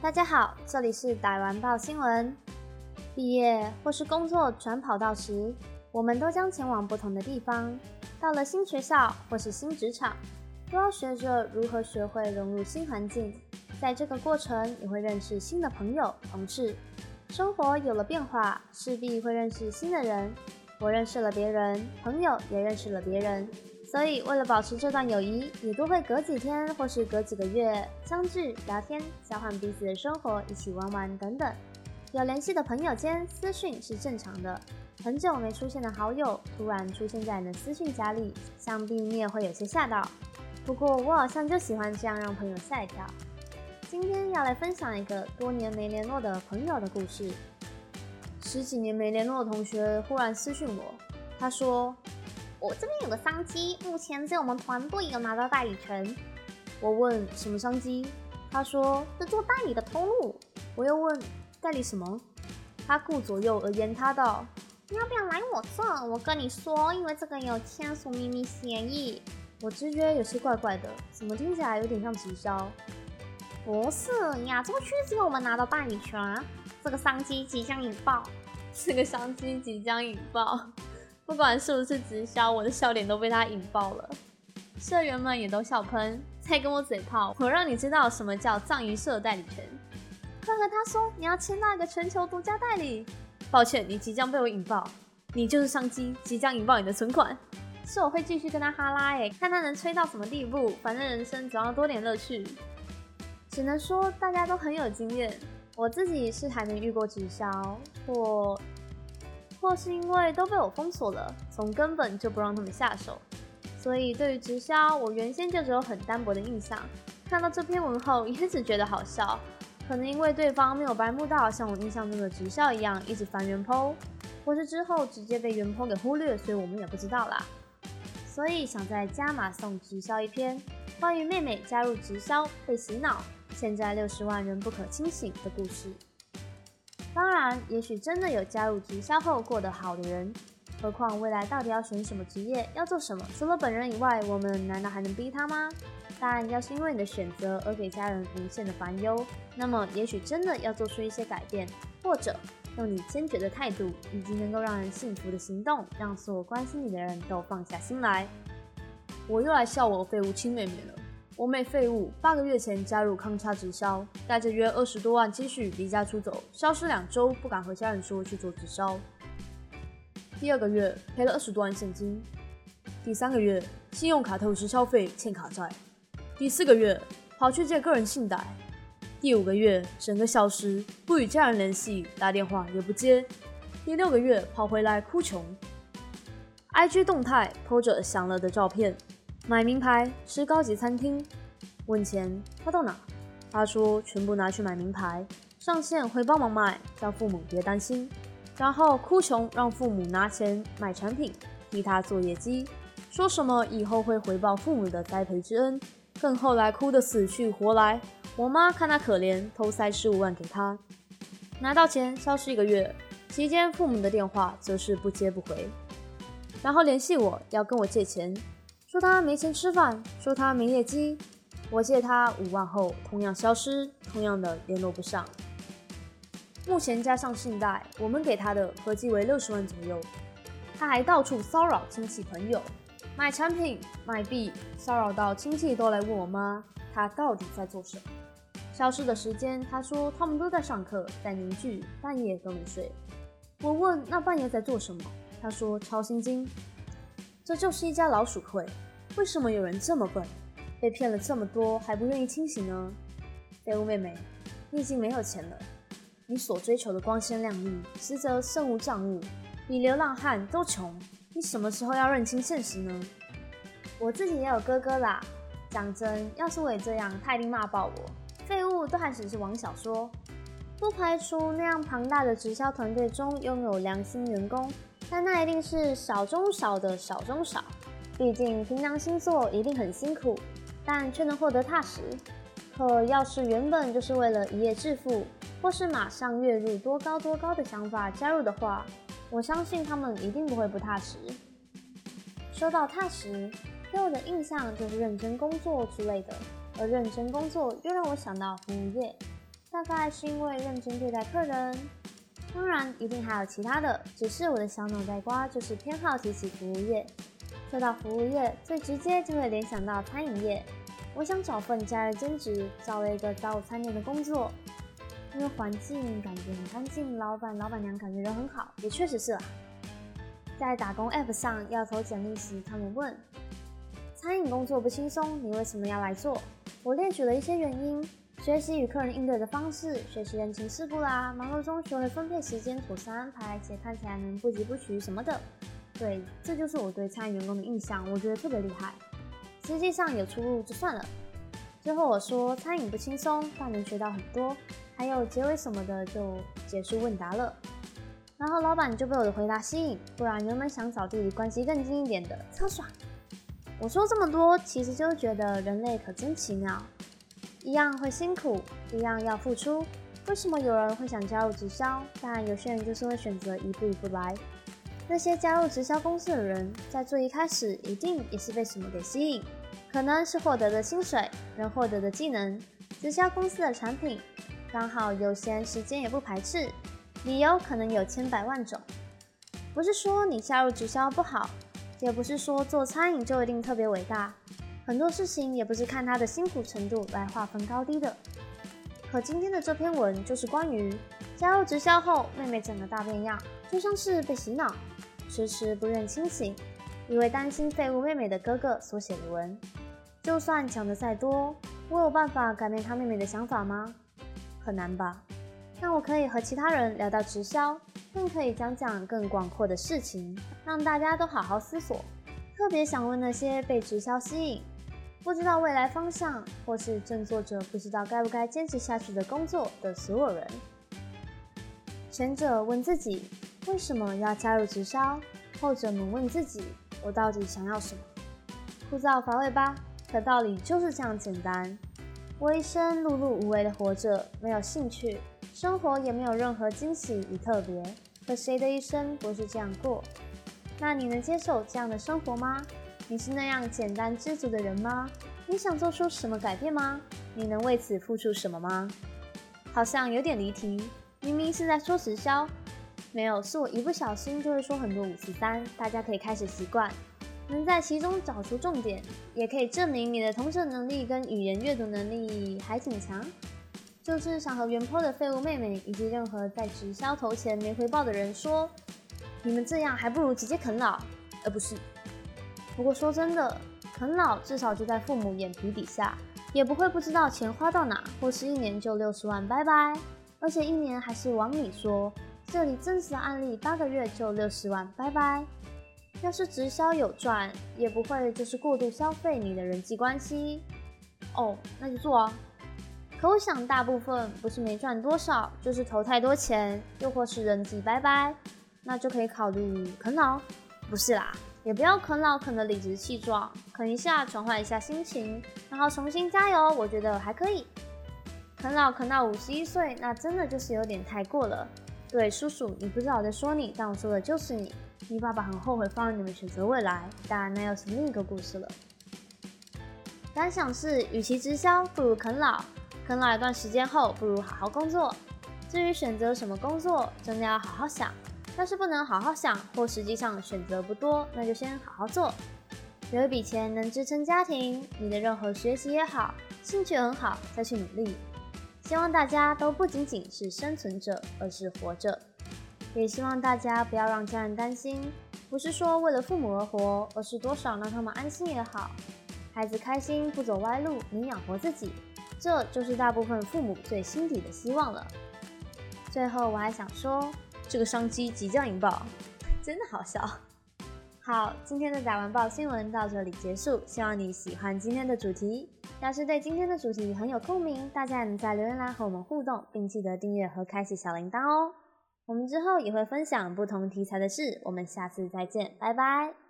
大家好，这里是打完报新闻。毕业或是工作转跑道时，我们都将前往不同的地方。到了新学校或是新职场，都要学着如何学会融入新环境。在这个过程，也会认识新的朋友、同事。生活有了变化，势必会认识新的人。我认识了别人，朋友也认识了别人。所以，为了保持这段友谊，也都会隔几天或是隔几个月相聚聊天，交换彼此的生活，一起玩玩等等。有联系的朋友间私讯是正常的，很久没出现的好友突然出现在你的私讯夹里，想必你也会有些吓到。不过我好像就喜欢这样让朋友吓一跳。今天要来分享一个多年没联络的朋友的故事。十几年没联络的同学忽然私讯我，他说。我这边有个商机，目前只有我们团队有拿到代理权。我问什么商机，他说是做代理的通路。我又问代理什么，他顾左右而言他道：“你要不要来我这？我跟你说，因为这个有签署秘密协议。”我直觉有些怪怪的，怎么听起来有点像直销？不是，亚洲区只有我们拿到代理权，这个商机即将引爆，这个商机即将引爆。不管是不是直销，我的笑点都被他引爆了，社员们也都笑喷，在跟我嘴炮。我让你知道什么叫藏鱼社代理权。快和他说你要签那个全球独家代理。抱歉，你即将被我引爆，你就是商机，即将引爆你的存款。是我会继续跟他哈拉诶，看他能吹到什么地步。反正人生总要多点乐趣。只能说大家都很有经验，我自己是还没遇过直销或。或是因为都被我封锁了，从根本就不让他们下手，所以对于直销，我原先就只有很单薄的印象。看到这篇文后，也只觉得好笑。可能因为对方没有白目到像我印象中的直销一样一直翻原 po，或是之后直接被原 po 给忽略，所以我们也不知道啦。所以想在加码送直销一篇，关于妹妹加入直销被洗脑，现在六十万人不可清醒的故事。当然，也许真的有加入直销后过得好的人。何况未来到底要选什么职业，要做什么，除了本人以外，我们难道还能逼他吗？当然，要是因为你的选择而给家人无限的烦忧，那么也许真的要做出一些改变，或者用你坚决的态度以及能够让人幸福的行动，让所有关心你的人都放下心来。我又来笑我废物亲妹妹了。我妹废物，八个月前加入康差直销，带着约二十多万积蓄离家出走，消失两周，不敢和家人说去做直销。第二个月赔了二十多万现金，第三个月信用卡透支消费欠卡债，第四个月跑去借个人信贷，第五个月整个消失，不与家人联系，打电话也不接，第六个月跑回来哭穷，IG 动态 po 着享乐的照片。买名牌，吃高级餐厅，问钱花到哪？他说全部拿去买名牌，上线会帮忙卖，叫父母别担心。然后哭穷，让父母拿钱买产品，替他做业绩，说什么以后会回报父母的栽培之恩。更后来哭得死去活来，我妈看他可怜，偷塞十五万给他，拿到钱消失一个月，期间父母的电话则是不接不回，然后联系我要跟我借钱。说他没钱吃饭，说他没业绩，我借他五万后同样消失，同样的联络不上。目前加上信贷，我们给他的合计为六十万左右。他还到处骚扰亲戚朋友，买产品卖币，骚扰到亲戚都来问我妈，他到底在做什么？消失的时间，他说他们都在上课，在凝聚，半夜都没睡。我问那半夜在做什么？他说抄心经。这就是一家老鼠会，为什么有人这么笨，被骗了这么多还不愿意清醒呢？废物妹妹，你已经没有钱了，你所追求的光鲜亮丽，实则身无长物，比流浪汉都穷。你什么时候要认清现实呢？我自己也有哥哥啦，讲真，要是我也这样，他一定骂爆我。废物都还只是网小说，不排除那样庞大的直销团队中拥有良心员工。但那一定是少中少的少中少，毕竟平常星座一定很辛苦，但却能获得踏实。可要是原本就是为了一夜致富，或是马上月入多高多高的想法加入的话，我相信他们一定不会不踏实。说到踏实，给我的印象就是认真工作之类的，而认真工作又让我想到服务业。大概是因为认真对待客人。当然，一定还有其他的，只是我的小脑袋瓜就是偏好提起服务业。说到服务业，最直接就会联想到餐饮业。我想找份假日兼职，找了一个早午餐店的工作，因为环境感觉很干净，老板老板娘感觉人很好，也确实是啦。在打工 App 上要投简历时，他们问：餐饮工作不轻松，你为什么要来做？我列举了一些原因。学习与客人应对的方式，学习人情世故啦，忙碌中学会分配时间，妥善安排，且看起来能不急不徐什么的。对，这就是我对餐饮员工的印象，我觉得特别厉害。实际上有出入就算了。最后我说餐饮不轻松，但能学到很多。还有结尾什么的就结束问答了。然后老板就被我的回答吸引，不然原本想找地理关系更近一点的，超爽。我说这么多，其实就是觉得人类可真奇妙。一样会辛苦，一样要付出。为什么有人会想加入直销？但有些人就是会选择一步一步来。那些加入直销公司的人，在最一开始一定也是被什么给吸引？可能是获得的薪水，能获得的技能，直销公司的产品，刚好有闲时间也不排斥。理由可能有千百万种。不是说你加入直销不好，也不是说做餐饮就一定特别伟大。很多事情也不是看他的辛苦程度来划分高低的。可今天的这篇文就是关于加入直销后，妹妹整个大变样，就像是被洗脑，迟迟不愿清醒，因为担心废物妹妹的哥哥所写的文。就算讲得再多，我有办法改变他妹妹的想法吗？很难吧。但我可以和其他人聊到直销，更可以讲讲更广阔的事情，让大家都好好思索。特别想问那些被直销吸引。不知道未来方向，或是正做着不知道该不该坚持下去的工作的所有人，前者问自己为什么要加入直销，后者们问自己我到底想要什么？枯燥乏味吧？可道理就是这样简单。我一生碌碌无为的活着，没有兴趣，生活也没有任何惊喜与特别。可谁的一生不是这样过？那你能接受这样的生活吗？你是那样简单知足的人吗？你想做出什么改变吗？你能为此付出什么吗？好像有点离题，明明是在说直销。没有，是我一不小心就会说很多五四三，大家可以开始习惯，能在其中找出重点，也可以证明你的同声能力跟语言阅读能力还挺强。就是想和原坡的废物妹妹以及任何在直销投钱没回报的人说，你们这样还不如直接啃老，而不是。不过说真的，啃老至少就在父母眼皮底下，也不会不知道钱花到哪，或是一年就六十万拜拜。而且一年还是往里说，这里真实的案例八个月就六十万拜拜。要是直销有赚，也不会就是过度消费你的人际关系。哦，那就做啊。可我想大部分不是没赚多少，就是投太多钱，又或是人际拜拜，那就可以考虑啃老。不是啦。也不要啃老啃得理直气壮，啃一下转换一下心情，然后重新加油，我觉得还可以。啃老啃到五十一岁，那真的就是有点太过了。对，叔叔，你不知道我在说你，但我说的就是你。你爸爸很后悔放任你们选择未来，当然那又是另一个故事了。感想是，与其直销，不如啃老。啃老一段时间后，不如好好工作。至于选择什么工作，真的要好好想。要是不能好好想，或实际上选择不多，那就先好好做。有一笔钱能支撑家庭，你的任何学习也好，兴趣很好，再去努力。希望大家都不仅仅是生存者，而是活着。也希望大家不要让家人担心，不是说为了父母而活，而是多少让他们安心也好。孩子开心，不走歪路，你养活自己，这就是大部分父母最心底的希望了。最后，我还想说。这个商机即将引爆，真的好笑。好，今天的打完报新闻到这里结束，希望你喜欢今天的主题。要是对今天的主题很有共鸣，大家也能在留言栏和我们互动，并记得订阅和开启小铃铛哦。我们之后也会分享不同题材的事，我们下次再见，拜拜。